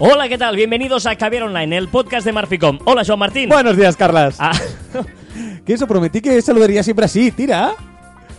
Hola, ¿qué tal? Bienvenidos a Caviar Online, el podcast de Marficom. Hola, Joan Martín. Buenos días, Carlas. Ah, Que eso, prometí que saludaría siempre así, tira.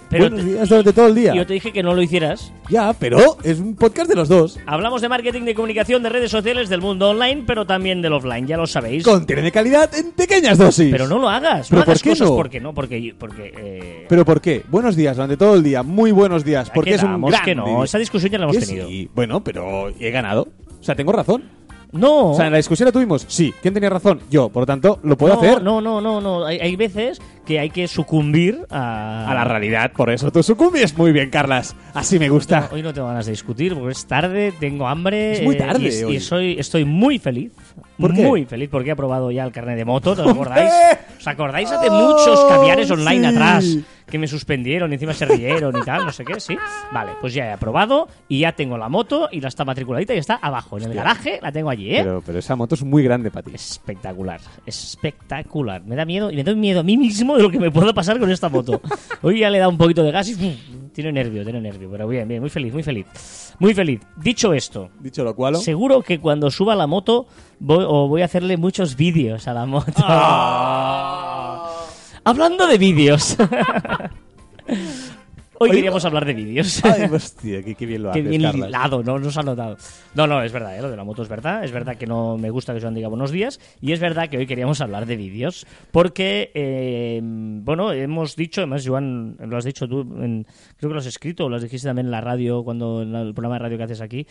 pero Buenos días durante todo el día. yo te dije que no lo hicieras. Ya, pero es un podcast de los dos. Hablamos de marketing, de comunicación, de redes sociales, del mundo online, pero también del offline, ya lo sabéis. Contiene de calidad en pequeñas dosis. Pero no lo hagas, ¿Pero no hagas por qué cosas no? porque no, porque porque eh, ¿Pero por qué? Buenos días durante todo el día. Muy buenos días. Porque es un gran que no, esa discusión ya la hemos Que tenido. sí, bueno, pero he ganado. O sea, tengo razón. No. O sea, en la discusión la tuvimos. Sí. ¿Quién tenía razón? Yo. Por lo tanto, lo puedo no, hacer No, no, no, no. Hay, hay veces que hay que sucumbir a, a la realidad. Por eso tú sucumbes muy bien, Carlas. Así me gusta. No, hoy no tengo ganas de discutir porque es tarde, tengo hambre. Es muy eh, tarde y, hoy. y soy, estoy muy feliz. ¿Por qué? Muy feliz porque he aprobado ya el carnet de moto, ¿os acordáis? ¿Os acordáis hace muchos caviares online sí. atrás que me suspendieron y encima se rieron y tal, no sé qué, sí? Vale, pues ya he aprobado y ya tengo la moto y la está matriculadita y está abajo, en el Hostia. garaje, la tengo allí, ¿eh? Pero, pero esa moto es muy grande para ti. Espectacular, espectacular. Me da miedo y me doy miedo a mí mismo de lo que me pueda pasar con esta moto. Hoy ya le he dado un poquito de gas y ¡pum! tiene nervio, tiene nervio. Pero bien, bien, muy feliz, muy feliz. Muy feliz. Dicho esto, Dicho lo cual. seguro que cuando suba la moto voy, o voy a hacerle muchos vídeos a la moto. Hablando de vídeos. Hoy Hoy- queríamos hablar de vídeos. Ay, hostia, qué, qué bien lo Qué haces, bien hilado, ¿no? Nos ha notado. No, no, es verdad, ¿eh? lo de la moto es verdad. Es verdad que no me gusta que Joan diga buenos días. Y es verdad que hoy queríamos hablar de vídeos. Porque, eh, bueno, hemos dicho, además, Joan, lo has dicho tú, en- creo que lo has escrito, lo has dijiste también en la radio, cuando en el programa de radio que haces aquí,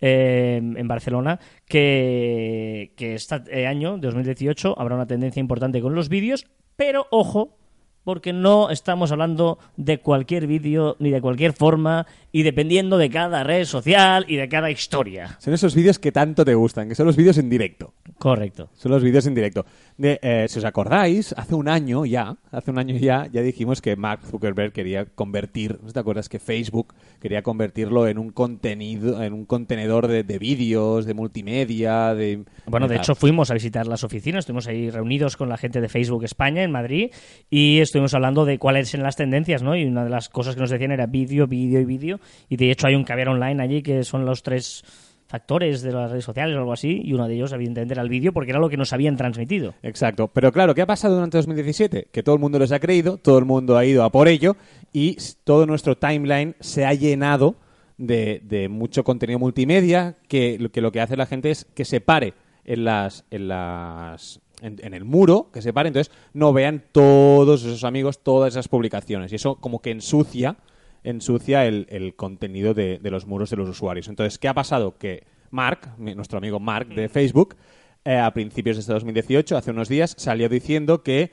eh, en Barcelona, que, que este año, 2018, habrá una tendencia importante con los vídeos. Pero, ojo, porque no estamos hablando de cualquier vídeo ni de cualquier forma y dependiendo de cada red social y de cada historia. Son esos vídeos que tanto te gustan, que son los vídeos en directo. Correcto. Son los vídeos en directo. De, eh, si os acordáis, hace un año ya, hace un año ya, ya dijimos que Mark Zuckerberg quería convertir, ¿no te acuerdas que Facebook quería convertirlo en un contenido, en un contenedor de, de vídeos, de multimedia, de... Bueno, de hecho fuimos a visitar las oficinas, estuvimos ahí reunidos con la gente de Facebook España en Madrid y estuvimos hablando de cuáles eran las tendencias, ¿no? Y una de las cosas que nos decían era vídeo, vídeo y vídeo. Y de hecho hay un caviar online allí que son los tres factores de las redes sociales o algo así y uno de ellos evidentemente era el vídeo porque era lo que nos habían transmitido. Exacto. Pero claro, ¿qué ha pasado durante 2017? Que todo el mundo les ha creído, todo el mundo ha ido a por ello y todo nuestro timeline se ha llenado de, mucho contenido multimedia que, que lo que hace la gente es que se pare en las... En las en, en el muro, que se pare, entonces no vean todos esos amigos, todas esas publicaciones. Y eso como que ensucia ensucia el, el contenido de, de los muros de los usuarios. Entonces, ¿qué ha pasado? Que Mark, nuestro amigo Mark de Facebook, eh, a principios de este 2018, hace unos días, salió diciendo que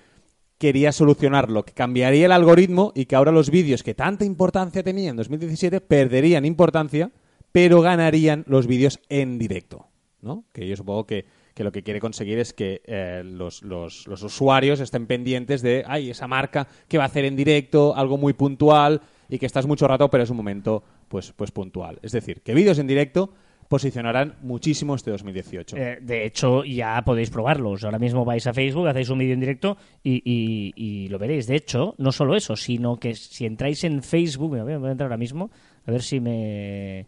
quería solucionarlo, que cambiaría el algoritmo y que ahora los vídeos que tanta importancia tenían en 2017 perderían importancia, pero ganarían los vídeos en directo. ¿no? Que yo supongo que, que lo que quiere conseguir es que eh, los, los- usuarios estén pendientes de, ay, esa marca que va a hacer en directo, algo muy puntual y que estás mucho rato, pero es un momento pues, pues puntual. Es decir, que vídeos en directo posicionarán muchísimo este 2018. Eh, de hecho, ya podéis probarlos. Ahora mismo vais a Facebook, hacéis un vídeo en directo y, y- y lo veréis. De hecho, no solo eso, sino que si entráis en Facebook, a voy a entrar ahora mismo, a ver si me...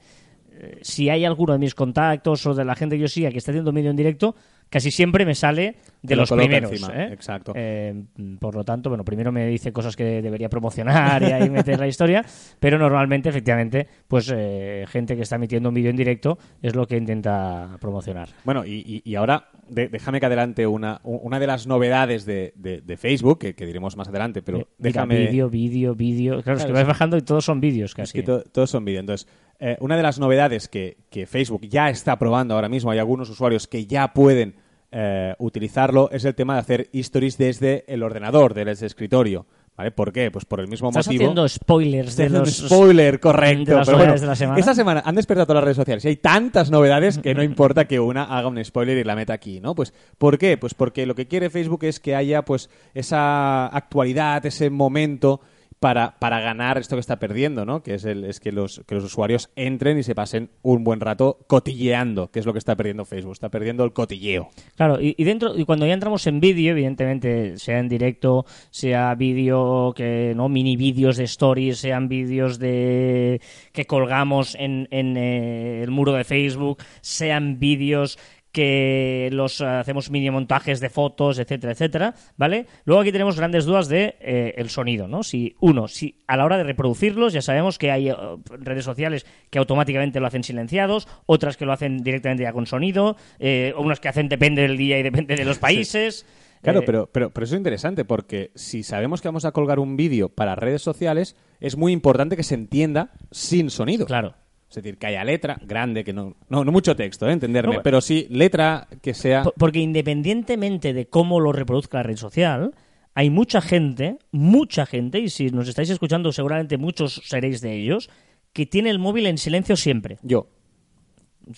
eh, Si hay alguno de mis contactos o de la gente que yo siga que está haciendo un vídeo en directo, casi siempre me sale de lo los coloca primeros. encima, ¿eh? exacto. Eh, por lo tanto, bueno, primero me dice cosas que debería promocionar y ahí meter la historia, pero normalmente, efectivamente, pues eh, gente que está emitiendo un vídeo en directo es lo que intenta promocionar. Bueno, y, y- y ahora de- déjame que adelante una, una de las novedades de, de- de Facebook, que, que diremos más adelante, pero Eh, Mira, déjame... vídeo, vídeo, vídeo. Claro, es que vas bajando y todos son vídeos Es casi. que to- todos son vídeos. Entonces, eh, una de las novedades que, que Facebook ya está probando ahora mismo, hay algunos usuarios que ya pueden eh, utilizarlo, es el tema de hacer stories desde el ordenador, desde el escritorio. ¿Vale? ¿Por qué? Pues por el mismo Estás motivo. haciendo spoilers de los... spoiler, correcto. de las pero novedades bueno, de la semana. Esta semana han despertado todas las redes sociales y hay tantas novedades que no importa que una haga un spoiler y la meta aquí, ¿no? Pues, ¿por qué? Pues porque lo que quiere Facebook es que haya pues esa actualidad, ese momento para, para ganar esto que está perdiendo, ¿no? Que es, el, es que, los, que los usuarios entren y se pasen un buen rato cotilleando, que es lo que está perdiendo Facebook. Está perdiendo el cotilleo. Claro, y, dentro y cuando ya entramos en vídeo, evidentemente, sea en directo, sea vídeo que no mini vídeos de stories, sean vídeos de que colgamos en, en, eh, el muro de Facebook, sean vídeos que los eh, hacemos mini montajes de fotos, etcétera, etcétera, ¿vale? Luego aquí tenemos grandes dudas de eh, el sonido, ¿no? Si uno, si a la hora de reproducirlos ya sabemos que hay eh, redes sociales que automáticamente lo hacen silenciados, otras que lo hacen directamente ya con sonido, eh, unas que hacen depende del día y depende de los países. Claro, Eh, pero, pero, pero eso es interesante porque si sabemos que vamos a colgar un vídeo para redes sociales, es muy importante que se entienda sin sonido. Claro. Es decir, que haya letra grande, que no, no, no mucho texto, ¿eh? entenderme, No, pero sí letra que sea... Por- Porque independientemente de cómo lo reproduzca la red social, hay mucha gente, mucha gente, y si nos estáis escuchando seguramente muchos seréis de ellos, que tiene el móvil en silencio siempre. Yo.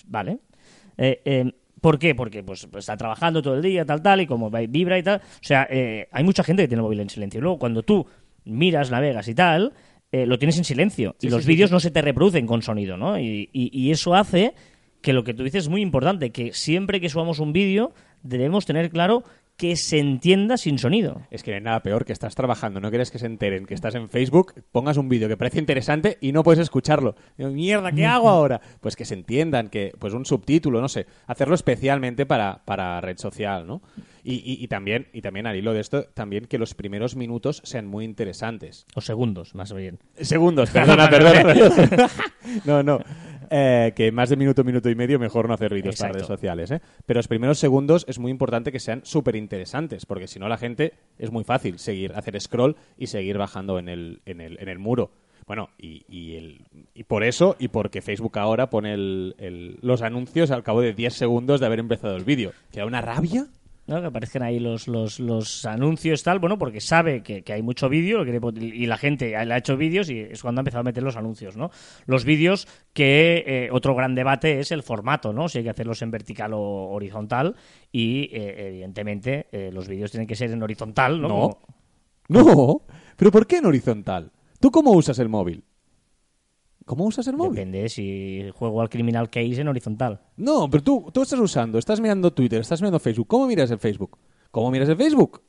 ¿Vale? Eh, eh, ¿Por qué? Porque pues, está trabajando todo el día, tal, tal, y como vibra y tal. O sea, eh, hay mucha gente que tiene el móvil en silencio. Y luego, cuando tú miras, navegas y tal, eh, lo tienes en silencio. Sí, y los sí, vídeos sí. no se te reproducen con sonido, ¿no? Y, y- y eso hace que lo que tú dices es muy importante, que siempre que subamos un vídeo debemos tener claro que se entienda sin sonido. Es que no hay nada peor que estás trabajando, no quieres que se enteren que estás en Facebook, pongas un vídeo que parece interesante y no puedes escucharlo. Mierda, ¿qué hago ahora? Pues que se entiendan, que pues un subtítulo, no sé, hacerlo especialmente para, para red social, ¿no? Y, y- y también, y también al hilo de esto, también que los primeros minutos sean muy interesantes. O segundos, más bien. Segundos, perdona, perdona. no, no. Eh, que más de minuto, minuto y medio, mejor no hacer vídeos para redes sociales. ¿eh? Pero los primeros segundos es muy importante que sean súper interesantes, porque si no la gente es muy fácil seguir, hacer scroll y seguir bajando en el, en el, en el muro. Bueno, y, y, el, y por eso, y porque Facebook ahora pone el- el- los anuncios al cabo de 10 segundos de haber empezado el vídeo. ¿Que da una rabia? ¿No? que aparezcan ahí los, los, los anuncios tal, bueno, porque sabe que, que hay mucho vídeo y la gente le ha hecho vídeos y es cuando ha empezado a meter los anuncios, ¿no? Los vídeos que eh, otro gran debate es el formato, ¿no? Si hay que hacerlos en vertical o horizontal y eh, evidentemente eh, los vídeos tienen que ser en horizontal, ¿no? No. Como- No, pero ¿por qué en horizontal? ¿Tú cómo usas el móvil? ¿Cómo usas el móvil? Depende si juego al Criminal Case en horizontal. No, pero tú, tú estás usando, estás mirando Twitter, estás mirando Facebook. ¿Cómo miras el Facebook? ¿Cómo miras el Facebook?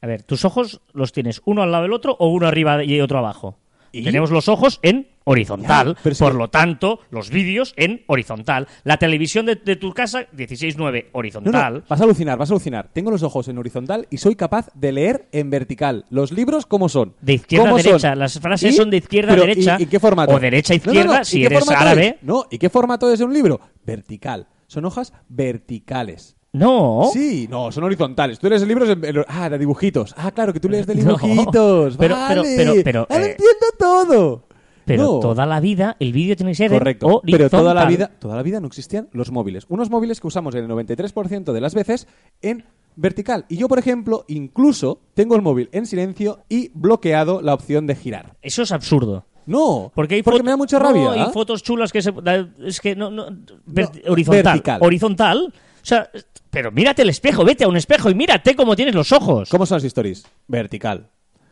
A ver, tus ojos los tienes uno al lado del otro o uno arriba y otro abajo. ¿Y? Tenemos los ojos en horizontal, Ya, por lo tanto, los vídeos en horizontal. La televisión de, de tu casa, 16.9, No, horizontal. no, vas a alucinar, vas a alucinar. Tengo los ojos en horizontal y soy capaz de leer en vertical. Los libros, ¿cómo son? De izquierda a ¿Cómo derecha. son? Las frases ¿Y? son de izquierda a derecha. ¿y, y qué formato? O derecha a izquierda, no, ¿y si eres árabe. es? No, ¿y qué formato es de un libro? Vertical. Son hojas verticales. No. Sí, no, son horizontales. Tú lees el libro en- en- ah, de dibujitos. Ah, claro, que tú lees de No. dibujitos. Pero- vale. pero- pero- pero, Ahora eh, entiendo todo. Pero No. toda la vida el vídeo tiene que ser en Correcto, horizontal. pero toda la vida, toda la vida no existían los móviles. Unos móviles que usamos el 93% de las veces en vertical. Y yo, por ejemplo, incluso tengo el móvil en silencio y bloqueado la opción de girar. Eso es absurdo. No, Porque hay porque me da mucha no, rabia. hay ¿ah? fotos chulas que se es que no, no, ver- No, horizontal, vertical. horizontal. O sea, pero mírate el espejo, vete a un espejo y mírate cómo tienes los ojos. ¿Cómo son las stories? Vertical.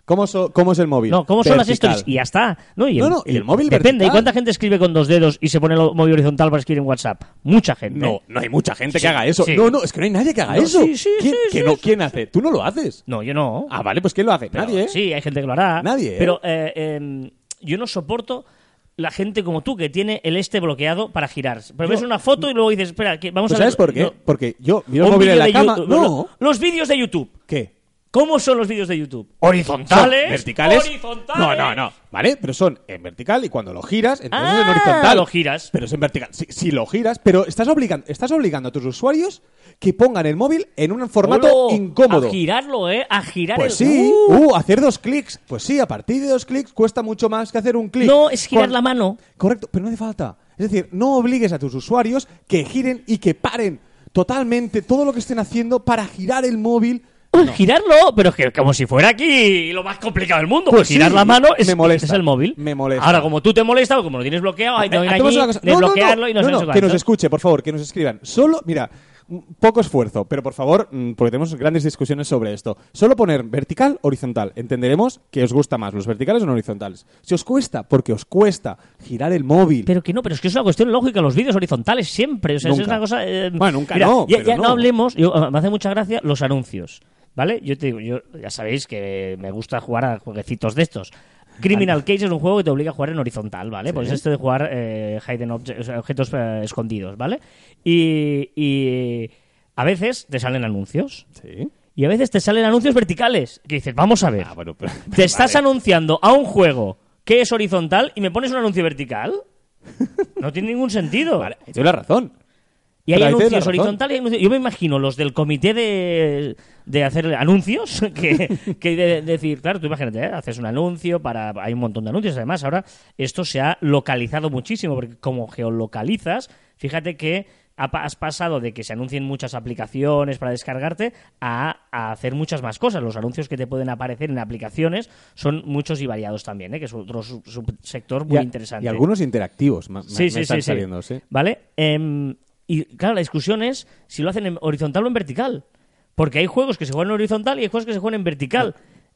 ¿Cómo, so- cómo es el móvil? No, ¿cómo son las stories? Y ya está. No, y No, no, y el móvil Depende. vertical. ¿Y cuánta gente escribe con dos dedos y se pone el móvil horizontal para escribir en WhatsApp? Mucha gente. No, no hay mucha gente Sí, que haga eso. sí. No, no, es que no hay nadie que haga No, eso. sí, sí, ¿Quién, sí, que no. ¿Quién hace? Tú no lo haces. No, yo no. Ah, vale, pues ¿quién lo hace? Pero Nadie, ¿eh? Sí, hay gente que lo hará. Nadie, ¿eh? Pero eh, eh, yo no soporto la gente como tú que tiene el este bloqueado para girar. Pero Yo- ves una foto y luego dices, espera, que vamos Pues a ver. ¿Sabes por qué? no, Porque yo miro el móvil en la cama. YouTube- No. Los vídeos de YouTube. ¿Qué? ¿Cómo son los vídeos de YouTube? ¿Son ¿Horizontales? verticales? ¿Horizontales? No, no, no. ¿Vale? Pero son en vertical y cuando lo giras, entonces Ah, es en horizontal. lo giras. Pero es en vertical. Si, si lo giras, pero estás obligando, estás obligando a tus usuarios que pongan el móvil en un formato Olo, incómodo. A girarlo, ¿eh? A girar Pues el... sí, ¡Uh! uh, hacer dos clics. Pues sí, a partir de dos clics cuesta mucho más que hacer un clic. No, es girar la mano. Correcto, pero no hace falta. Es decir, no obligues a tus usuarios que giren y que paren totalmente todo lo que estén haciendo para girar el móvil. Uy, Girarlo, pero es que como si fuera aquí lo más complicado del mundo. Pues girar sí, la mano es, me molesta. es el móvil. Me molesta. Ahora, como tú te molesta, o como lo tienes bloqueado, hay que desbloquearlo y no, no, no, que nos escuche, por favor, que nos escriban. Solo, mira, un poco esfuerzo, pero por favor, mm, porque tenemos grandes discusiones sobre esto. Solo poner vertical, horizontal. Entenderemos que os gusta más, los verticales o los horizontales. Si os cuesta, porque os cuesta girar el móvil. Pero que no, pero es que es una cuestión lógica, los vídeos horizontales siempre. O sea, es una cosa. eh, Bueno, nunca mira, no, Ya, ya no. no. hablemos, yo, me hace mucha gracia los anuncios. ¿Vale? Yo te digo, yo ya sabéis que me gusta jugar a jueguecitos de estos. Criminal Case es un juego que te obliga a jugar en horizontal, ¿vale? Pues esto de jugar eh, hidden obje- o sea, objetos eh, escondidos, ¿vale? Y, y A veces te salen anuncios Sí. y a veces te salen anuncios verticales. Que dices, vamos a ver, Ah, bueno, pero... te estás anunciando a un juego que es horizontal y me pones un anuncio vertical. No tiene ningún sentido. Vale, tienes la razón. Y hay Pero anuncios horizontales y hay anuncios- Yo me imagino los del comité de, de hacer anuncios, que, que de, decir, claro, tú imagínate, ¿eh? haces un anuncio para. Hay un montón de anuncios. Además, ahora esto se ha localizado muchísimo, porque como geolocalizas, fíjate que has pasado de que se anuncien muchas aplicaciones para descargarte a, a hacer muchas más cosas. Los anuncios que te pueden aparecer en aplicaciones son muchos y variados también, ¿eh? que es otro sub- subsector muy Y a- interesante. Y algunos interactivos. me- Sí, sí, saliendo, sí. ¿Vale? Em, y claro, la discusión es si lo hacen en horizontal o en vertical. Porque hay juegos que se juegan en horizontal y hay juegos que se juegan en vertical.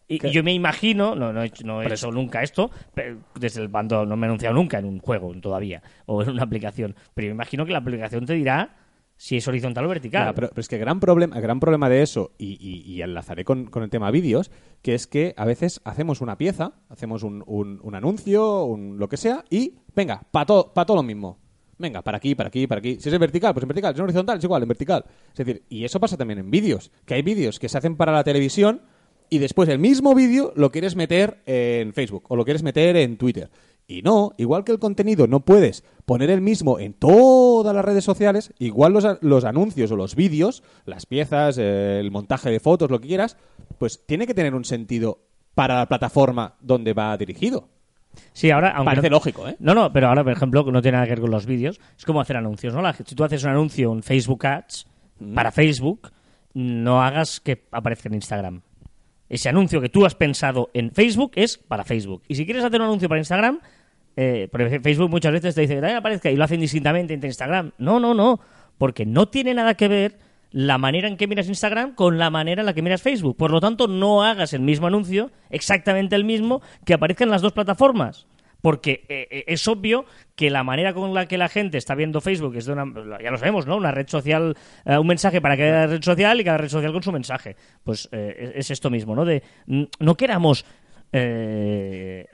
Y, que- y yo me imagino, no, no he hecho, no he hecho nunca esto, pero desde el bando no me he anunciado nunca en un juego todavía, o en una aplicación. Pero yo me imagino que la aplicación te dirá si es horizontal o vertical. Ya, pero, pero es que el gran problema, gran problema de eso, y, y- y enlazaré con, con el tema vídeos, que es que a veces hacemos una pieza, hacemos un, un- un anuncio, un lo que sea, y venga, para todo, pa todo lo mismo. Venga, para aquí, para aquí, para aquí. Si es en vertical, pues en vertical. Si es en horizontal, es igual, en vertical. Es decir, y eso pasa también en vídeos, que hay vídeos que se hacen para la televisión y después el mismo vídeo lo quieres meter en Facebook o lo quieres meter en Twitter. Y no, igual que el contenido no puedes poner el mismo en todas las redes sociales, igual los, los anuncios o los vídeos, las piezas, eh, el montaje de fotos, lo que quieras, pues tiene que tener un sentido para la plataforma donde va dirigido. Sí, ahora, aunque Parece no- lógico, ¿eh? No, no, pero ahora, por ejemplo, que no tiene nada que ver con los vídeos, es como hacer anuncios, ¿no? La- si tú haces un anuncio en Facebook Ads Mm. para Facebook, no hagas que aparezca en Instagram. Ese anuncio que tú has pensado en Facebook es para Facebook. Y si quieres hacer un anuncio para Instagram, eh, porque Facebook muchas veces te dice que también aparezca y lo hacen distintamente entre Instagram. No, no, no, porque no tiene nada que ver la manera en que miras Instagram con la manera en la que miras Facebook. Por lo tanto, no hagas el mismo anuncio, exactamente el mismo, que aparezca en las dos plataformas. Porque eh, eh, es obvio que la manera con la que la gente está viendo Facebook es de una, ya lo sabemos, ¿no? Una red social, eh, un mensaje para cada red social y cada red social con su mensaje. Pues es es esto mismo, ¿no? De no queramos eh,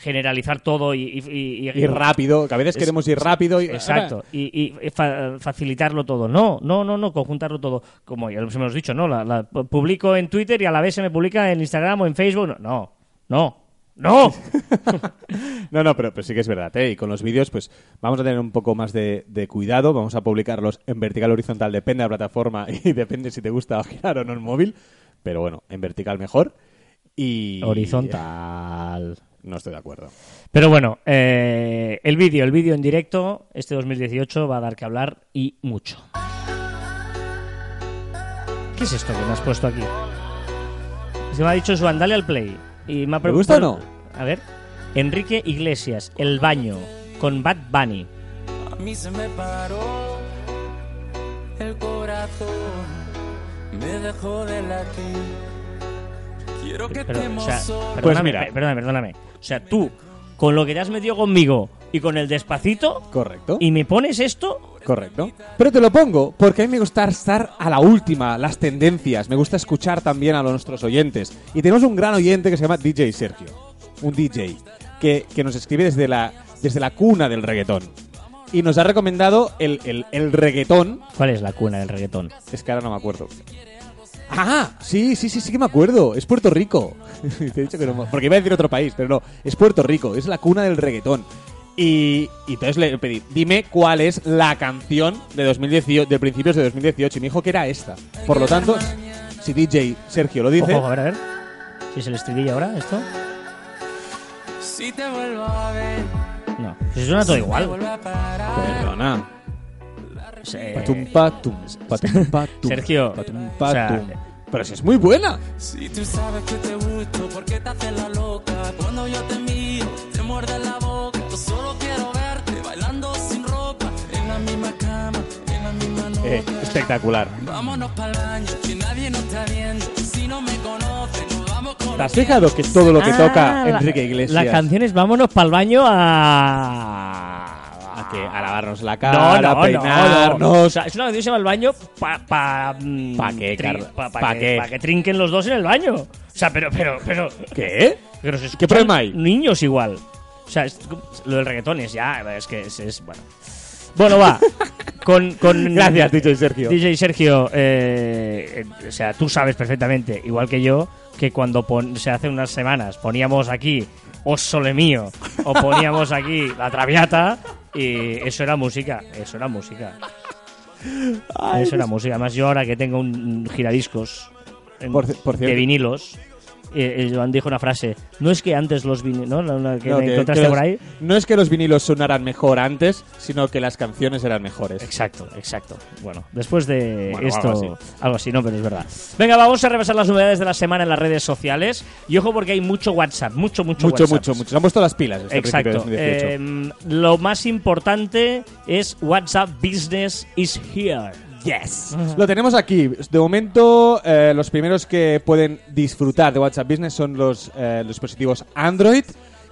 generalizar todo y, y- y- rápido, que a veces Es- queremos ir rápido y... Exacto, y, y fa- facilitarlo todo. No, no, no, no, conjuntarlo todo. Como ya os hemos dicho, ¿no? La, la publico en Twitter y a la vez se me publica en Instagram o en Facebook. No, no, no. ¡No! No, no, pero, pero sí que es verdad, ¿eh? Y con los vídeos, pues vamos a tener un poco más de, de cuidado. Vamos a publicarlos en vertical o horizontal, depende de la plataforma y depende si te gusta girar o no el móvil. Pero bueno, en vertical mejor. Y. Horizontal. No estoy de acuerdo. Pero bueno, eh, el vídeo, el vídeo en directo, este 2018 va a dar que hablar y mucho. ¿Qué es esto que me has puesto aquí? Se me ha dicho Juan, dale al play. Y me ha ¿Te gusta o no? A ver. Enrique Iglesias, El Baño, con Bad Bunny. A mí se me paró el corazón, me dejó de latir. Quiero que Pero, te o sea, emociones. perdóname, mira. perdóname, perdóname. O sea, tú, con lo que te has metido conmigo y con el despacito, Correcto. y me pones esto, Correcto. Pero te lo pongo porque a mí me gusta estar a la última, las tendencias. Me gusta escuchar también a nuestros oyentes. Y tenemos un gran oyente que se llama DJ Sergio. Un DJ que, que nos escribe desde la, desde la cuna del reggaetón. Y nos ha recomendado el, el, el reggaetón. ¿cuál es la cuna del reggaetón? Es que ahora no me acuerdo. Ah, sí, sí, sí, sí que me acuerdo. Es Puerto Rico. Te he dicho que no. Porque iba a decir otro país, pero no. Es Puerto Rico. Es la cuna del reggaetón. Y, y entonces le pedí, dime cuál es la canción de 2018, de principios de 2018. Y me dijo que era esta. Por lo tanto, si DJ Sergio lo dice, Ojo, a ver, a ver. Si es el estribillo ahora, esto. Si te vuelvo a ver, No. Si suena todo igual. perdona. Eh, Patum, patum, patum, patum, Sergio, patum, o sea, patum. Pero si es muy buena. Si tú sabes que te gusto, ¿por qué te haces la loca? Cuando yo te miro, te muerde la boca. Yo solo quiero verte bailando sin ropa, en la misma cama, en la misma. Eh, espectacular. Vámonos para el baño, que nadie nos está viendo. Si no me conoce, nos vamos con ¿Te has fijado que todo lo que ah, toca Enrique Iglesias? La canción es Vámonos para el baño a. ¿A lavarnos la cara, no, a no, peinarnos. no. O sea, es una canción que se llama El Baño para pa, mm, ¿Pa qué, Carlos? pa- pa ¿Pa que, trinquen los dos en el baño. O sea, pero, pero, pero. ¿Qué? pero se ¿Qué problema hay? Niños igual. O sea, es- lo del reggaetón es ya. Es que es. es, bueno. Bueno, va. Con, con Gracias, DJ Sergio. DJ Sergio, eh, eh, o sea, tú sabes perfectamente, igual que yo, que cuando pon- se hace unas semanas poníamos aquí Os Sole Mío o poníamos aquí La Traviata y eso era música, eso era música. eso era música. Además, yo ahora que tengo un giradiscos en- Por por de vinilos, eh, Joan dijo una frase, no es que antes los vinilos, ¿no? La- la que No, que- encontraste que por los- ahí. no es que los vinilos sonaran mejor antes, sino que las canciones eran mejores. Exacto, exacto. Bueno, después de Bueno, esto, algo algo así. no, pero es verdad. Venga, vamos a repasar las novedades de la semana en las redes sociales. Y ojo porque hay mucho WhatsApp, mucho, mucho, Mucho, WhatsApp. mucho, mucho. Se han puesto las pilas este Exacto. 2018. Eh, lo más importante es WhatsApp Business is here. Yes. Lo tenemos aquí. De momento, eh, los primeros que pueden disfrutar de WhatsApp Business son los eh, dispositivos Android.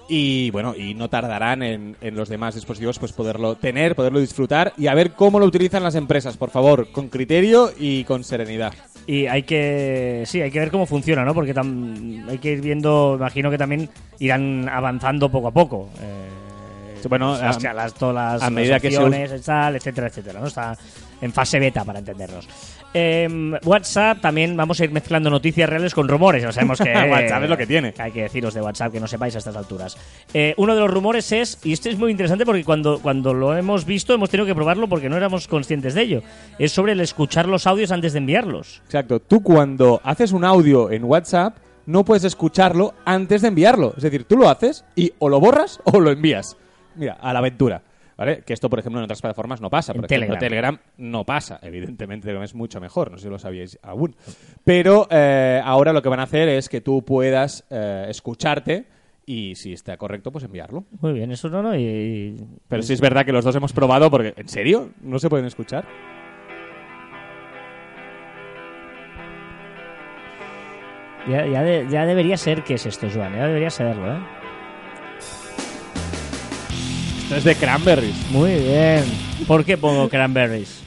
Y bueno, y no tardarán en, en los demás dispositivos pues poderlo tener, poderlo disfrutar y a ver cómo lo utilizan las empresas, por favor, con criterio y con serenidad. Y hay que, sí, hay que ver cómo funciona, ¿no? Porque tam- hay que ir viendo, imagino que también irán avanzando poco a poco. Eh, bueno, las, a- las- todas las, a medida las que se tal, etcétera, etcétera, ¿no? Está en fase beta para entendernos. Em, WhatsApp también vamos a ir mezclando noticias reales con rumores. Ya sabemos que WhatsApp es lo que tiene. Hay que deciros de WhatsApp que no sepáis a estas alturas. Eh, uno de los rumores es, y este es muy interesante porque cuando, cuando lo hemos visto hemos tenido que probarlo porque no éramos conscientes de ello. Es sobre el escuchar los audios antes de enviarlos. Exacto. Tú cuando haces un audio en WhatsApp no puedes escucharlo antes de enviarlo. Es decir, tú lo haces y o lo borras o lo envías. Mira, a la aventura. ¿Vale? Que esto, por ejemplo, en otras plataformas no pasa. Por En ejemplo, Telegram. Telegram no pasa. Evidentemente, Telegram es mucho mejor. No sé si lo sabíais aún. Pero eh, ahora lo que van a hacer es que tú puedas eh, escucharte y si está correcto, pues enviarlo. Muy bien, eso no, no. Y, y- Pero sí es verdad que los dos hemos probado porque... ¿En serio? ¿No se pueden escuchar? ya, ya, de- ya debería ser que es esto, Joan. Ya debería saberlo, ¿eh? Esto es de Cranberries. Muy bien. ¿Por qué pongo Cranberries?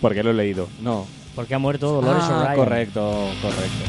Porque lo he leído. No. Porque ha muerto Dolores Ah, O'Brien. correcto, correcto.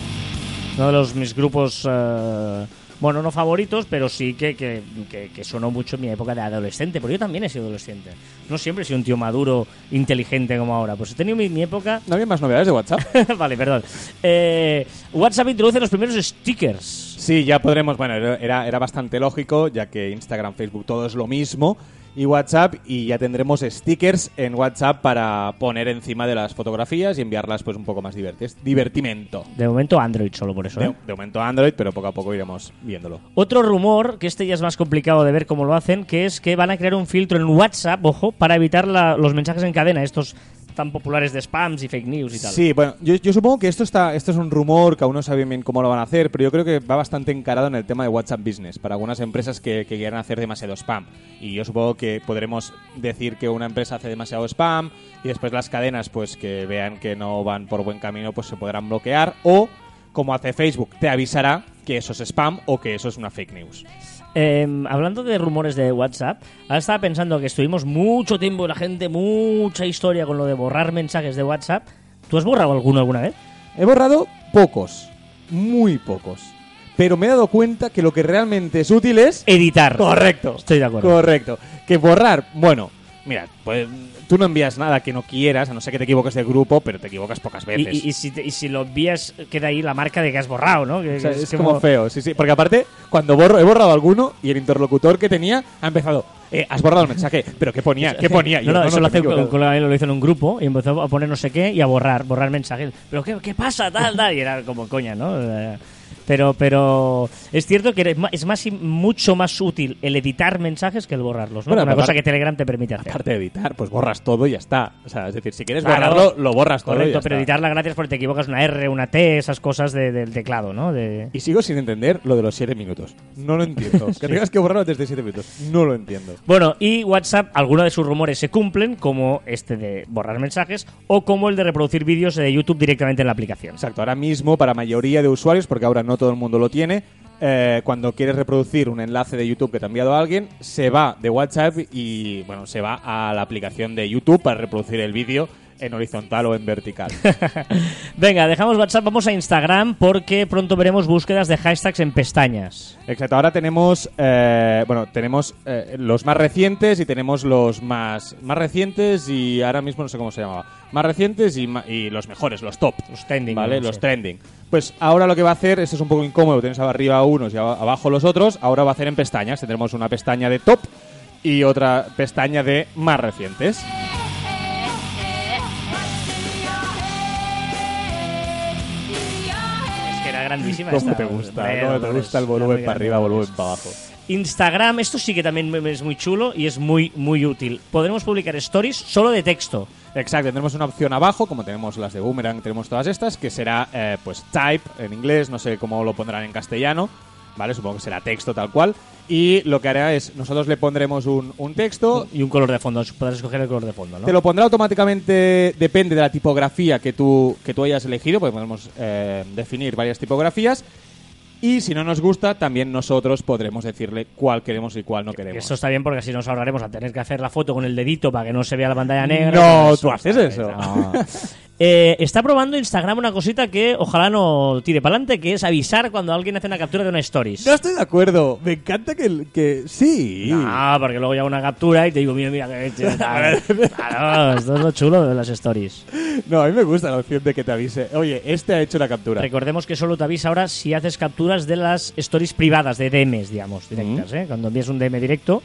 Uno de los mis grupos, eh, bueno, no favoritos, pero sí que, que, que- que sonó mucho en mi época de adolescente. Porque yo también he sido adolescente. No siempre he sido un tío maduro, inteligente como ahora. Pues he tenido mi, mi época... ¿No había más novedades de WhatsApp? vale, perdón. Eh, WhatsApp introduce los primeros stickers. Sí, ya podremos. Bueno, era, era bastante lógico, ya que Instagram, Facebook, todo es lo mismo. Y WhatsApp, y ya tendremos stickers en WhatsApp para poner encima de las fotografías y enviarlas pues un poco más divertis, divertimento. De momento Android solo por eso. ¿eh? De, de momento Android, pero poco a poco iremos viéndolo. Otro rumor, que este ya es más complicado de ver cómo lo hacen, que es que van a crear un filtro en WhatsApp, ojo, para evitar la- los mensajes en cadena, estos tan populares de spams y fake news y tal. Sí, bueno, yo, supongo que esto está esto es un rumor, que aún no saben bien cómo lo van a hacer, pero yo creo que va bastante encarado en el tema de WhatsApp Business, para algunas empresas que, que quieran hacer demasiado spam. Y yo supongo que podremos decir que una empresa hace demasiado spam y después las cadenas, pues que vean que no van por buen camino, pues se podrán bloquear o, como hace Facebook, te avisará que eso es spam o que eso es una fake news. Eh, hablando de rumores de WhatsApp, ahora estaba pensando que estuvimos mucho tiempo, la gente, mucha historia con lo de borrar mensajes de WhatsApp. ¿Tú has borrado alguno alguna vez? He borrado pocos, muy pocos. Pero me he dado cuenta que lo que realmente es útil es... Editar. Correcto. Estoy de acuerdo. Correcto. Que borrar, bueno, mira, pues tú no envías nada que no quieras, a no ser que te equivoques de grupo, pero te equivocas pocas veces. y- y si te- y si lo envías, queda ahí la marca de que has borrado, ¿no? Que- O sea, que es, como feo, sí, sí. Porque aparte, cuando borro, he borrado alguno y el interlocutor que tenía ha empezado, eh, has borrado el mensaje, pero ¿qué ponía? ¿Qué ponía? No, yo, no, eso lo hace un equivocado". colega mío, lo hizo en un grupo y empezó a poner no sé qué y a borrar, borrar mensajes. Pero ¿qué, qué pasa? Tal, tal. Y era como coña, ¿no? Pero, pero es cierto que es más, mucho más útil el editar mensajes que el borrarlos, ¿no? Bueno, Una cosa que Telegram te permite hacer. Aparte de editar, pues borras todo y ya está. O sea, es decir, si quieres Claro. borrarlo, lo borras todo y Correcto, ya pero está. editar la gracia es porque te equivocas una R, una T, esas cosas de- del teclado, ¿no? De... Y sigo sin entender lo de los 7 minutos. No lo entiendo. Que tengas que borrarlo desde 7 minutos. No lo entiendo. Bueno, y WhatsApp, algunos de sus rumores se cumplen, como este de borrar mensajes o como el de reproducir vídeos de YouTube directamente en la aplicación. Exacto, ahora mismo para mayoría de usuarios, porque ahora no todo el mundo lo tiene, eh, cuando quieres reproducir un enlace de YouTube que te ha enviado alguien, se va de WhatsApp y bueno, se va a la aplicación de YouTube para reproducir el vídeo en horizontal o en vertical. Venga, dejamos WhatsApp, vamos a Instagram porque pronto veremos búsquedas de hashtags en pestañas. Exacto, ahora tenemos, eh, bueno, tenemos eh, los más recientes y tenemos los más, más recientes y ahora mismo no sé cómo se llamaba. Más recientes y, los mejores, los top. Los trending, ¿Vale? no Los sé. trending. Pues ahora lo que va a hacer, esto es un poco incómodo, tienes arriba unos y aba- abajo los otros, ahora va a hacer en pestañas. Tendremos una pestaña de top y otra pestaña de más recientes. Grandísima ¿Cómo esta. te gusta? Hombre, ¿Cómo te gusta el volumen para arriba, volumen para abajo? Instagram, esto sí que también es muy chulo y es muy, muy útil. Podremos publicar stories solo de texto. Exacto, tendremos una opción abajo, como tenemos las de Boomerang, tenemos todas estas, que será eh, pues type en inglés, no sé cómo lo pondrán en castellano, ¿vale? Supongo que será texto tal cual. Y lo que hará es, nosotros le pondremos un, un texto, Y un color de fondo. Podrás escoger el color de fondo, ¿no? te lo pondrá automáticamente, depende de la tipografía que tú, que tú hayas elegido, porque podemos eh, definir varias tipografías. Y si no nos gusta, también nosotros podremos decirle cuál queremos y cuál no queremos. Eso está bien porque así nos ahorraremos a tener que hacer la foto con el dedito para que no se vea la pantalla negra. No, tú haces eso. No. Eh, está probando Instagram una cosita que ojalá no tire para adelante, que es avisar cuando alguien hace una captura de una stories. No estoy de acuerdo. Me encanta que, que sí. No, porque luego ya una captura y te digo, mira, mira, que. Claro, esto es lo chulo de las stories. No, a mí me gusta la opción de que te avise. Oye, este ha hecho la captura. Recordemos que solo te avisa ahora si haces capturas de las stories privadas, de DMs, digamos, directas. ¿eh? Cuando envías un DM directo,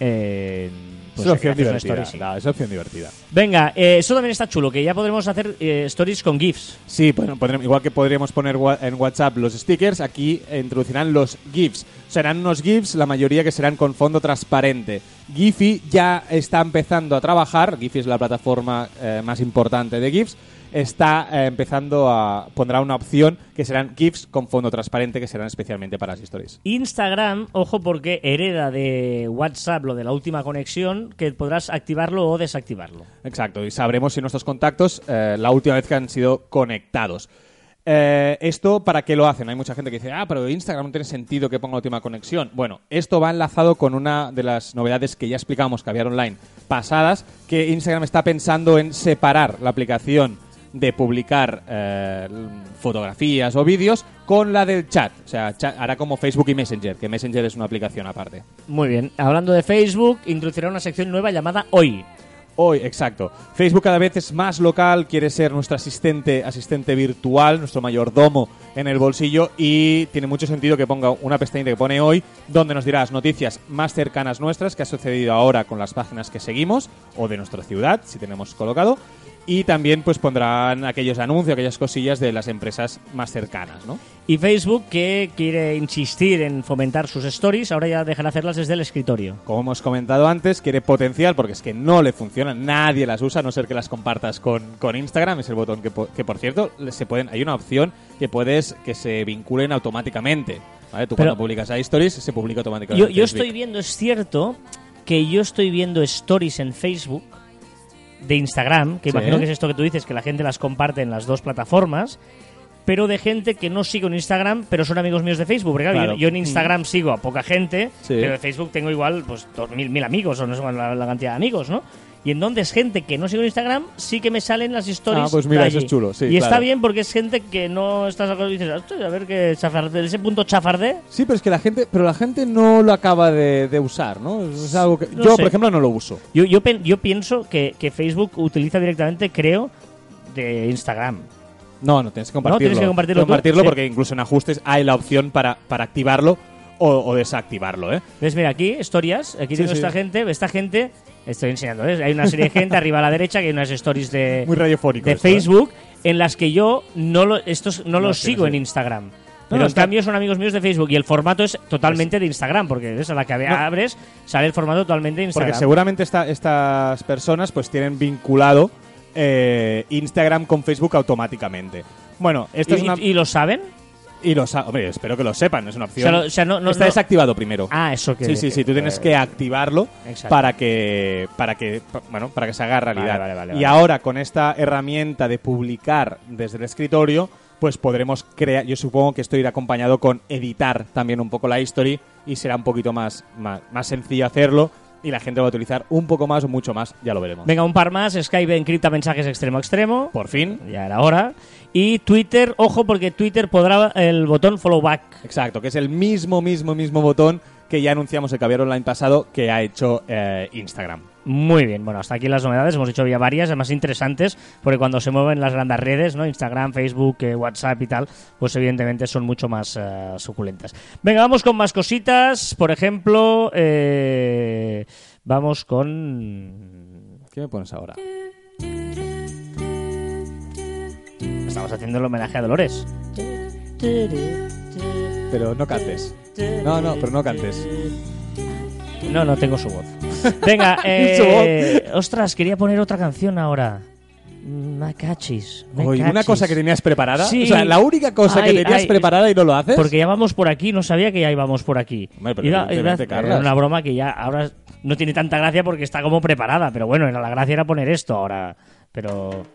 eh, es pues una opción haces una divertida. story, sí. No, es una opción divertida. Venga, eh, eso también está chulo, que ya podremos hacer eh, stories con GIFs. Sí, bueno, igual que podríamos poner wa- en WhatsApp los stickers, aquí introducirán los GIFs. Serán unos GIFs, la mayoría que serán con fondo transparente. Giphy ya está empezando a trabajar, Giphy es la plataforma eh, más importante de GIFs, está eh, empezando a... pondrá una opción que serán GIFs con fondo transparente que serán especialmente para las stories. Instagram, ojo porque hereda de WhatsApp lo de la última conexión, que podrás activarlo o desactivarlo. Exacto, y sabremos si nuestros contactos eh, la última vez que han sido conectados. Eh, ¿Esto para qué lo hacen? Hay mucha gente que dice, ah, pero Instagram no tiene sentido que ponga la última conexión. Bueno, esto va enlazado con una de las novedades que ya explicamos que había online pasadas, que Instagram está pensando en separar la aplicación de publicar eh, fotografías o vídeos con la del chat. O sea, cha- hará como Facebook y Messenger, que Messenger es una aplicación aparte. Muy bien, hablando de Facebook, introducirá una sección nueva llamada Hoy. Hoy, exacto. Facebook cada vez es más local, quiere ser nuestro asistente, asistente virtual, nuestro mayordomo en el bolsillo y tiene mucho sentido que ponga una pestañita que pone hoy, donde nos dirá las noticias más cercanas nuestras que ha sucedido ahora con las páginas que seguimos o de nuestra ciudad, si tenemos colocado. Y también pues pondrán aquellos anuncios, aquellas cosillas de las empresas más cercanas, ¿no? Y Facebook, que quiere insistir en fomentar sus stories, ahora ya dejará hacerlas desde el escritorio. Como hemos comentado antes, quiere potencial porque es que no le funciona, nadie las usa, a no ser que las compartas con, con Instagram, es el botón que, que por cierto, se pueden, hay una opción que puedes que se vinculen automáticamente. ¿vale? Tú Pero- cuando publicas a stories se publica automáticamente. yo Es estoy vi- viendo, es cierto, que yo estoy viendo stories en Facebook de Instagram, que imagino que es esto que tú dices, que la gente las comparte en las dos plataformas, pero de gente que no sigo en Instagram, pero son amigos míos de Facebook. Porque claro, Claro. Yo, yo en Instagram sigo a poca gente, pero en Facebook tengo igual pues dos mil, mil amigos, o no sé la cantidad de amigos, ¿no? Y entonces gente que no sigo en Instagram sí que me salen las stories. Ah, pues mira, eso es chulo, sí, y está bien porque es gente que no estás y dices, "Hostia, a ver qué chafarde, ese punto chafarde. Sí, pero es que la gente, pero la gente no lo acaba de, de usar, ¿no? Es algo que No yo, sé. por ejemplo, no lo uso. Yo, yo, pienso que, que Facebook utiliza directamente, creo, de Instagram. No, no, tienes que compartirlo. tienes que compartirlo tú. Compartirlo Sí. porque incluso en ajustes hay la opción para, para activarlo o, o desactivarlo, ¿eh? ¿Ves? Mira, aquí, historias. Aquí tengo sí. esta gente. Esta gente, estoy enseñando, ¿ves? Hay una serie de gente arriba a la derecha que hay unas stories de, Muy radiofónico. de esto, ¿eh? Facebook en las que yo no, lo, estos no, No, los sigo sí. en Instagram. Pero no, en cambio son amigos míos de Facebook y el formato es totalmente de Instagram, porque ¿ves? a la que abres sale el formato totalmente de Instagram. Porque seguramente esta- estas personas pues tienen vinculado eh, Instagram con Facebook automáticamente. Bueno, ¿Y, esto es una... y- y lo saben? Y lo sa- Hombre, espero que lo sepan, es una O opción. sea, lo- o sea, no, no- Está no- desactivado primero. Ah, eso que... sí, sí, sí, tú tienes eh, que activarlo Exacto. para que para que bueno, para que se haga realidad. Vale, vale, vale, y ahora con esta herramienta de publicar desde el escritorio, pues podremos crear, yo supongo que esto irá acompañado con editar también un poco la history y será un poquito más más, más sencillo hacerlo y la gente va a utilizar un poco más o mucho más, ya lo veremos. Venga, un par más. Skype encripta mensajes extremo a extremo. Por fin. Ya era hora. Y Twitter, ojo, porque Twitter podrá el botón follow back. Exacto, que es el mismo, mismo, mismo botón que ya anunciamos el Caviar Online pasado que ha hecho eh, Instagram. Muy bien, bueno, hasta aquí las novedades. Hemos hecho ya varias, además interesantes, porque cuando se mueven las grandes redes, ¿no? Instagram, Facebook, eh, WhatsApp y tal, pues evidentemente son mucho más eh, suculentas. Venga, vamos con más cositas. Por ejemplo, eh, vamos con. ¿Qué me pones ahora? Estamos haciendo el homenaje a Dolores. Pero no cantes. No, no, pero no cantes. No, no tengo su voz. Venga, eh, ostras, quería poner otra canción ahora. Me cachis. me Oye, una cachis. cosa que tenías preparada. Sí. O sea, la única cosa que tenías ay, preparada y no lo haces. Porque ya vamos por aquí, no sabía que ya íbamos por aquí. Hombre, pero Carlas. era una broma que ya ahora no tiene tanta gracia porque está como preparada, pero bueno, era la gracia era poner esto ahora. Pero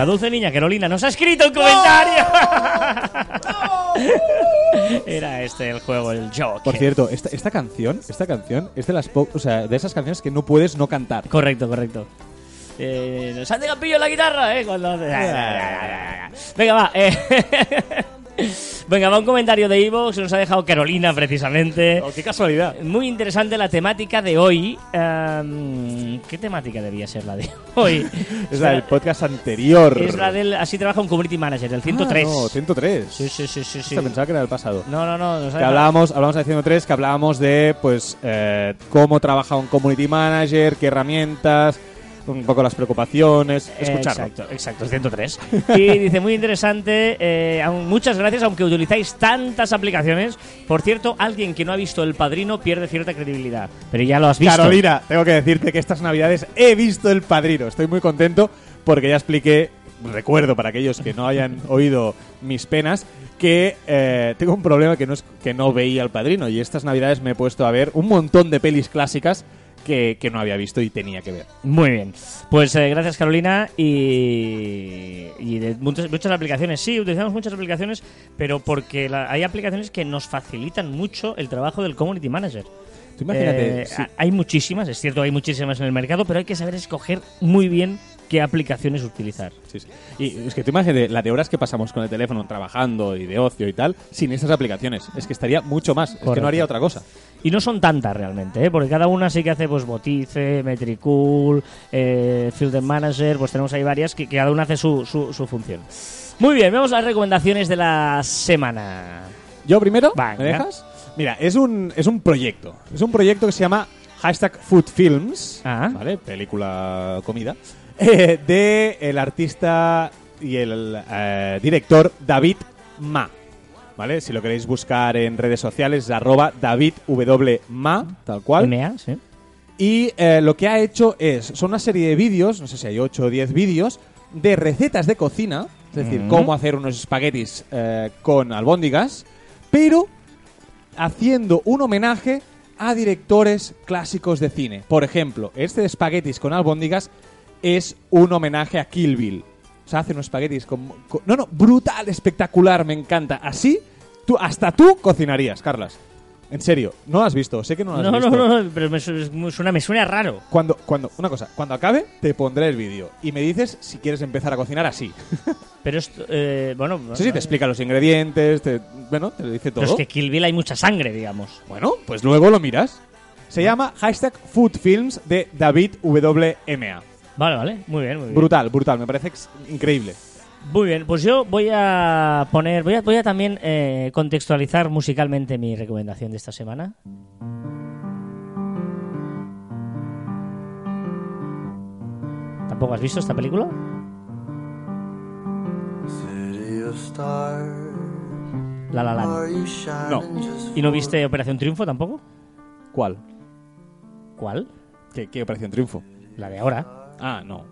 la dulce niña Carolina nos ha escrito un comentario. era este el juego, el joke. Por cierto, esta, esta canción, esta canción es de las po- o sea, de esas canciones que no puedes no cantar. Correcto, correcto. Eh, nos han de Campillo en la guitarra, ¿eh? Cuando Venga, va. eh. Venga, va un comentario de Ivo que nos ha dejado Carolina, precisamente. Oh, qué casualidad. Muy interesante la temática de hoy. Em, ¿Qué temática debía ser la de hoy? Es la del podcast anterior. Es la del Así trabaja un community manager, el 103. Ah, no, 103. Sí, sí, sí, sí. pensaba que era el pasado. No, no, no. Que hablábamos, hablábamos de 103, que hablábamos de pues eh, cómo trabaja un community manager, qué herramientas, un poco las preocupaciones. Escucharlo. Exacto, exacto, 103. Y dice, muy interesante, eh, muchas gracias, aunque utilizáis tantas aplicaciones. Por cierto, alguien que no ha visto El Padrino pierde cierta credibilidad. Pero ya lo has visto. Carolina, tengo que decirte que estas navidades he visto El Padrino. Estoy muy contento porque ya expliqué, recuerdo para aquellos que no hayan oído mis penas, que eh, tengo un problema que no, es, que no veía El Padrino. Y estas navidades me he puesto a ver un montón de pelis clásicas que, que no había visto y tenía que ver. Muy bien. Pues eh, gracias, Carolina. Y, y de muchas, muchas aplicaciones. Sí, utilizamos muchas aplicaciones, pero porque la- hay aplicaciones que nos facilitan mucho el trabajo del community manager. Tú imagínate, Eh, sí. Hay muchísimas, es cierto, hay muchísimas en el mercado, pero hay que saber escoger muy bien qué aplicaciones utilizar. Sí, sí. Y es que tú imagínate la de horas que pasamos con el teléfono trabajando y de ocio y tal, sin estas aplicaciones. Es que estaría mucho más. Es que Correcto. no haría otra cosa. Y no son tantas realmente, ¿eh? porque cada una sí que hace pues Botice, Metricool, eh, Field Manager, pues tenemos ahí varias que, que cada una hace su, su, su función. Muy bien, vamos a las recomendaciones de la semana. ¿Yo primero? Venga. ¿Me dejas? Mira, es un, es un proyecto. Es un proyecto que se llama Hashtag Food Films. Ah. ¿Vale? Película comida. Eh, de el artista y el eh, director David Ma. ¿Vale? Si lo queréis buscar en redes sociales, es arroba David W. Ma, tal cual. MA, sí. Y eh, lo que ha hecho es, son una serie de vídeos, no sé si hay 8 o 10 vídeos, de recetas de cocina, es decir, Mm. cómo hacer unos espaguetis eh, con albóndigas, pero haciendo un homenaje a directores clásicos de cine. Por ejemplo, este de espaguetis con albóndigas es un homenaje a Kill Bill. O sea, hace unos espaguetis con, con- No, no, brutal, espectacular, me encanta. Así, tú, hasta tú cocinarías, Carlas. En serio, no lo has visto, sé que no lo has No, visto. no, no, pero me su- me suena, me suena raro. Cuando, cuando, una cosa, cuando acabe, te pondré el vídeo y me dices si quieres empezar a cocinar así. Pero esto, eh, bueno, Sí, sí, te explica los ingredientes, te, bueno, te lo dice todo. pero es que Kill Bill hay mucha sangre, digamos. Bueno, pues luego lo miras. Se llama hashtag Foodfilms de David WMA. Vale, vale, muy bien, muy bien. Brutal, brutal, me parece increíble. Muy bien, pues yo voy a poner, voy a, voy a también eh, contextualizar musicalmente mi recomendación de esta semana. ¿Tampoco has visto esta película? La La Land. No. ¿Y no viste Operación Triunfo tampoco? ¿Cuál? ¿Cuál? ¿Qué, qué Operación Triunfo? La de ahora. Ah, no.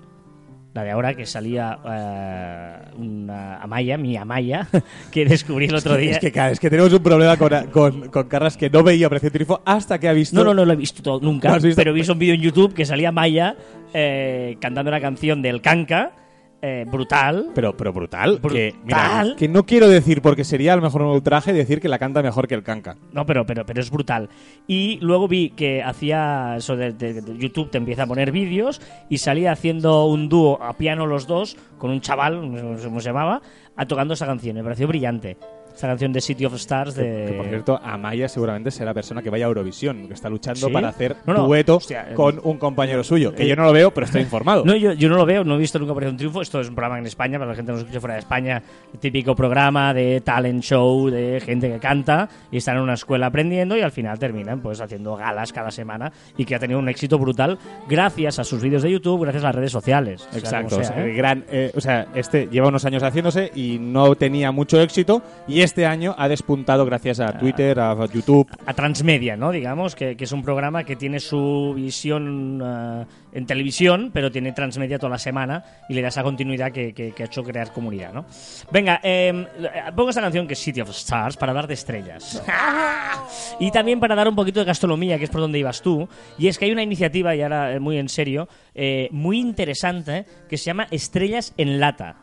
La de ahora que salía eh, una Amaya, mi Amaya, que descubrí el otro día. Es que, claro, es que tenemos un problema con, con, con Carras que no veía Operación Triunfo hasta que ha visto. No, no, no lo he visto todo- nunca, ¿No has visto? pero visto un vídeo en YouTube que salía Maya eh, cantando la canción del Kanka, eh, brutal. Pero, pero brutal. Que, mira, Brutal. que no quiero decir, porque sería a lo mejor un ultraje decir que la canta mejor que el canca. No, pero, pero, pero es brutal. Y luego vi que hacía eso de, de- de YouTube, te empieza a poner vídeos y salía haciendo un dúo a piano los dos con un chaval, no sé cómo se llamaba, a tocando esa canción. Me pareció brillante. Esa canción de City of Stars de... Que por cierto, Amaya seguramente será la persona que vaya a Eurovisión, que está luchando ¿Sí? para hacer No, no, hostia, eh, con un compañero suyo. Que eh, yo no lo veo, pero estoy informado. No, yo, yo no lo veo, no he visto nunca Operación Triunfo. Esto es un programa en España, para la gente que nos escucha fuera de España, típico programa de talent show, de gente que canta y están en una escuela aprendiendo y al final terminan pues haciendo galas cada semana y que ha tenido un éxito brutal gracias a sus vídeos de YouTube, gracias a las redes sociales. Exacto, o sea, sea, ¿eh? el gran, eh, o sea, este lleva unos años haciéndose y no tenía mucho éxito y este año ha despuntado gracias a Twitter, a YouTube. a Transmedia, ¿no? Digamos, que, que es un programa que tiene su visión eh, en televisión, pero tiene Transmedia toda la semana y le da esa continuidad que, que- que ha hecho crear comunidad, ¿no? Venga, eh, pongo esta canción que es City of Stars para hablar de estrellas. y también para dar un poquito de gastronomía, que es por donde ibas tú. Y es que hay una iniciativa, y ahora eh, muy en serio, eh, muy interesante, que se llama Estrellas en Lata.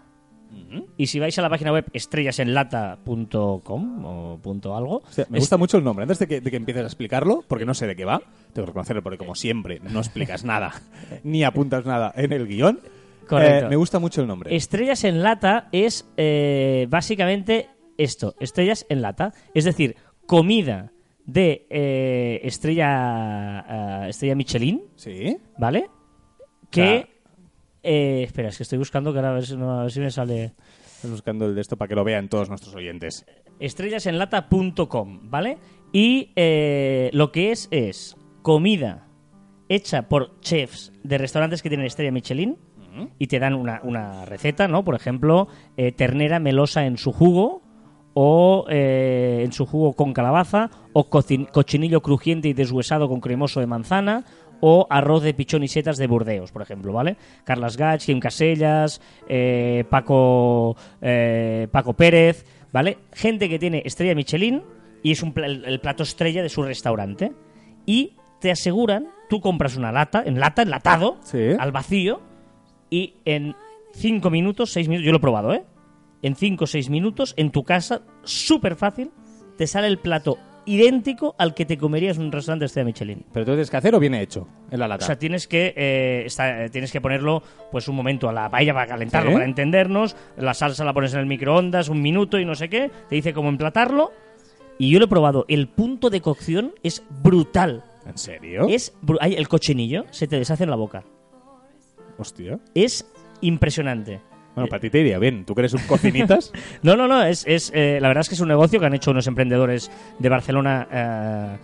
Y si vais a la página web estrellasenlata.com o punto algo, O sea, me gusta mucho el nombre. Antes de que, de que empieces a explicarlo, porque no sé de qué va, tengo que reconocerlo porque como siempre no explicas nada, ni apuntas nada en el guion. Correcto. eh, me gusta mucho el nombre. Estrellas en lata es eh, básicamente esto, estrellas en lata. Es decir, comida de eh, estrella, estrella Michelin, ¿Sí? ¿vale? Que... eh, espera, es que estoy buscando que ahora a ver si, no- a ver si me sale... Estoy buscando el de esto para que lo vean todos nuestros oyentes. estrellasenlata.com, ¿vale? Y eh, lo que es es comida hecha por chefs de restaurantes que tienen estrella Michelin y te dan una, una receta, ¿no? Por ejemplo, eh, ternera melosa en su jugo o eh, en su jugo con calabaza o cochinillo crujiente y deshuesado con cremoso de manzana o arroz de pichón y setas de Burdeos, por ejemplo, ¿vale? Carlas Gach, Kim Casellas, eh, Paco, eh, Paco Pérez, ¿vale? Gente que tiene estrella Michelin y es un el, el plato estrella de su restaurante. Y te aseguran, tú compras una lata, en lata, enlatado, Sí. al vacío, y en 5 minutos, 6 minutos, yo lo he probado, ¿eh? En 5 o 6 minutos, en tu casa, súper fácil, te sale el plato idéntico al que te comerías en un restaurante de estrella Michelin. ¿Pero tú tienes que hacer o viene hecho en la O lata? sea, tienes que, eh, está- eh, tienes que ponerlo pues un momento a la paella para calentarlo, ¿Sí? para entendernos. La salsa la pones en el microondas un minuto y no sé qué. Te dice cómo emplatarlo. Y yo lo he probado. El punto de cocción es brutal. ¿En serio? Es el cochinillo se te deshace en la boca. Hostia. Es impresionante. Bueno, para ti te iría bien. ¿Tú eres un cocinitas? No, no, no, es, es, eh, la verdad es que es un negocio que han hecho unos emprendedores de Barcelona eh,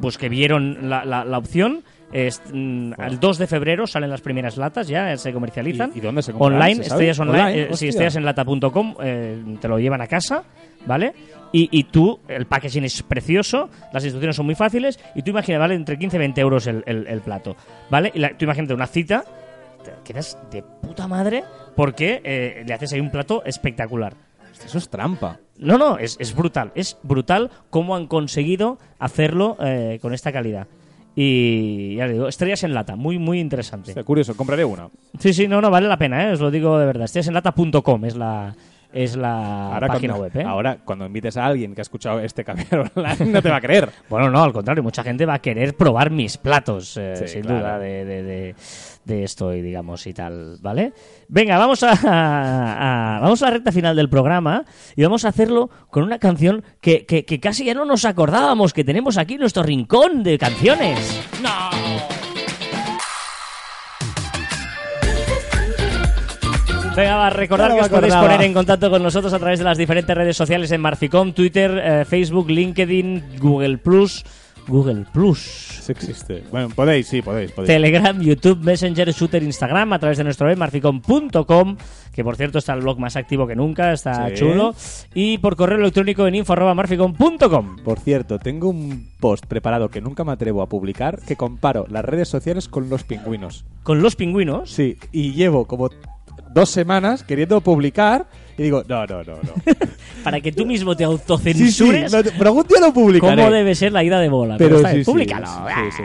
pues que vieron la, la- la opción. Es, mm, El 2 de febrero salen las primeras latas ya, se comercializan. ¿Y- y dónde se comprarán, Online, estrellas online, Online, eh, sí, hostia. estrellasenlata.com, eh, te lo llevan a casa, ¿vale? Y, y tú, el packaging es precioso, las instrucciones son muy fáciles, y tú imaginas, ¿vale? Entre 15 y 20 euros el, el- el plato, ¿vale? Y la- tú imagínate una cita, te quedas de puta madre porque eh, le haces ahí un plato espectacular. Eso es trampa. No, no, es, es brutal. Es brutal cómo han conseguido hacerlo eh, con esta calidad. Y ya le digo, estrellas en lata, muy, muy interesante. Hostia, curioso, compraré una. Sí, sí, no, no, vale la pena, ¿eh? os lo digo de verdad. Estrellasenlata.com es la, es la página cuando, web. ¿eh? ahora, cuando invites a alguien que ha escuchado este cambiar online, no te va a creer. Bueno, no, al contrario, mucha gente va a querer probar mis platos, eh, Sí, sin claro. duda, de, de, de- de esto y digamos y tal, ¿vale? Venga, vamos a, a- vamos a la recta final del programa y vamos a hacerlo con una canción que, que- que casi ya no nos acordábamos que tenemos aquí en nuestro rincón de canciones. ¡No! Venga, va, recordad No que os podéis poner en contacto con nosotros a través de las diferentes redes sociales en Marficom, Twitter, eh, Facebook, LinkedIn, Google Plus, Google Plus, Sí existe. Bueno, podéis, sí, podéis. podéis. Telegram, YouTube, Messenger, Shooter, Instagram, a través de nuestro web marficom.com, que por cierto está el blog más activo que nunca, está Sí. chulo, y por correo electrónico en info@marficom.com. Por cierto, tengo un post preparado que nunca me atrevo a publicar que comparo las redes sociales con los pingüinos. Con los pingüinos, Sí, y llevo como dos semanas queriendo publicar y digo, no, no, no, no. Para que tú mismo te sí, sí, autocensures. lo- pero algún día lo publicaré. ¿Cómo debe ser la ida de bola? Pero está sí, sí, públicalo. sí,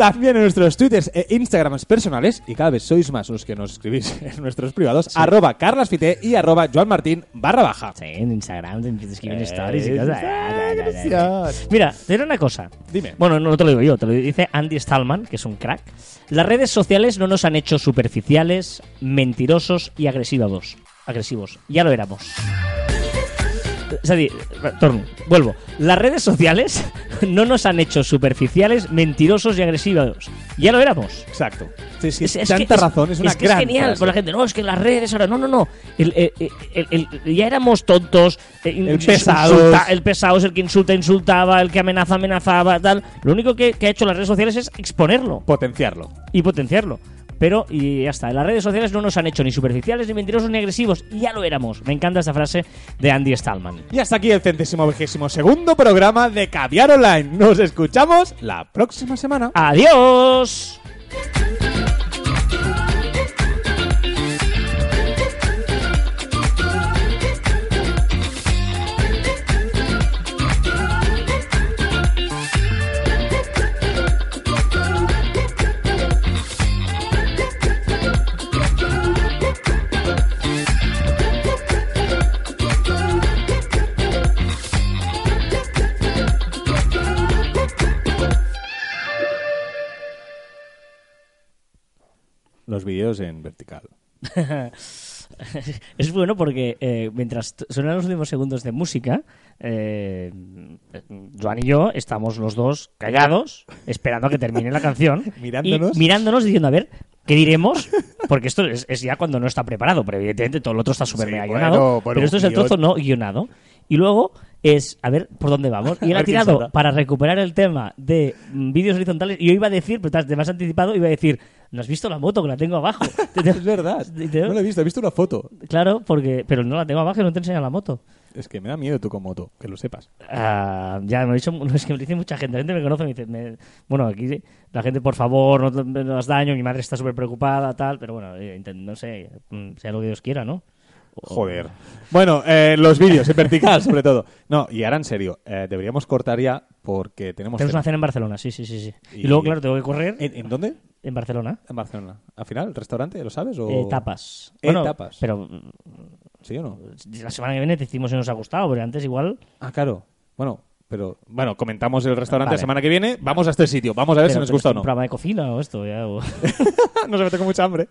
También en nuestros twitters e instagrams personales, y cada vez sois más los que nos escribís en nuestros privados, arroba carlasfite y arroba joanmartin barra baja. Sí, en Instagram te escriben Eh, stories y cosas. ah, gracias. Mira, te diré una cosa. Dime. Bueno, no te lo digo yo, te lo dice Andy Stallman, que es un crack. Las redes sociales no nos han hecho superficiales, mentirosos y agresivos. Agresivos. Ya lo éramos. Es decir, torno, vuelvo. Las redes sociales no nos han hecho superficiales, mentirosos y agresivos. Ya lo éramos. Exacto. Sí, sí, Es- es tanta que- razón, es una que gran genial. frase. Por la gente, no, es que las redes ahora. No, no, no. El- el- el- el- ya éramos tontos. eh, El insulta- el pesado es el que insulta, insultaba. El que amenaza, amenazaba. Tal. Lo único que, que ha hecho las redes sociales es exponerlo Potenciarlo. y potenciarlo. Pero, y ya está. Las redes sociales no nos han hecho ni superficiales, ni mentirosos, ni agresivos. Y ya lo éramos. Me encanta esta frase de Andy Stallman. Y hasta aquí el centésimo vigésimo segundo programa de Caviar Online. Nos escuchamos la próxima semana. ¡Adiós! Los vídeos en vertical. Es bueno porque eh, mientras suenan los últimos segundos de música, eh, Joan y yo estamos los dos callados, esperando a que termine la canción. Mirándonos. Y mirándonos diciendo, a ver, ¿qué diremos? Porque esto es, es ya cuando no está preparado, pero evidentemente todo lo otro está súper Sí, mega bueno, guionado. bueno, pero esto es el trozo no guionado. Y luego es, a ver, ¿por dónde vamos? Y él ha tirado para recuperar el tema de mm, vídeos horizontales. Y yo iba a decir, pero te has anticipado, iba a decir, ¿no has visto la moto que la tengo abajo? Es verdad. No lo he visto, he visto una foto. Claro, porque pero no la tengo abajo y no te enseña la moto. Es que me da miedo tú con moto, que lo sepas. Ah, ya me lo dicho, es que me lo dice mucha gente, la gente me conoce y me dice, me- bueno, aquí la gente, por favor, no te no hagas daño, mi madre está súper preocupada, tal, pero bueno, eh, no sé, mm, sea lo que Dios quiera, ¿no? Joder. Bueno, eh, los vídeos en vertical, sobre todo. No, y ahora en serio, eh, deberíamos cortar ya porque tenemos. Tenemos una cena. cena en Barcelona, sí, sí, sí. sí. Y, Y- luego, claro, tengo que correr ¿En, en dónde? en Barcelona. En Barcelona. ¿Al final? ¿El restaurante? ¿Lo sabes? O... Eh, tapas. Eh, Bueno, tapas. Pero mm, ¿Sí o no? la semana que viene te decimos si nos ha gustado, pero antes igual... Ah, claro. Bueno, pero. Bueno, comentamos el restaurante Vale. la semana que viene. Vamos a este sitio. Vamos a ver si nos gusta o no. un programa de cocina o esto, ya, o- no se mete con mucha hambre.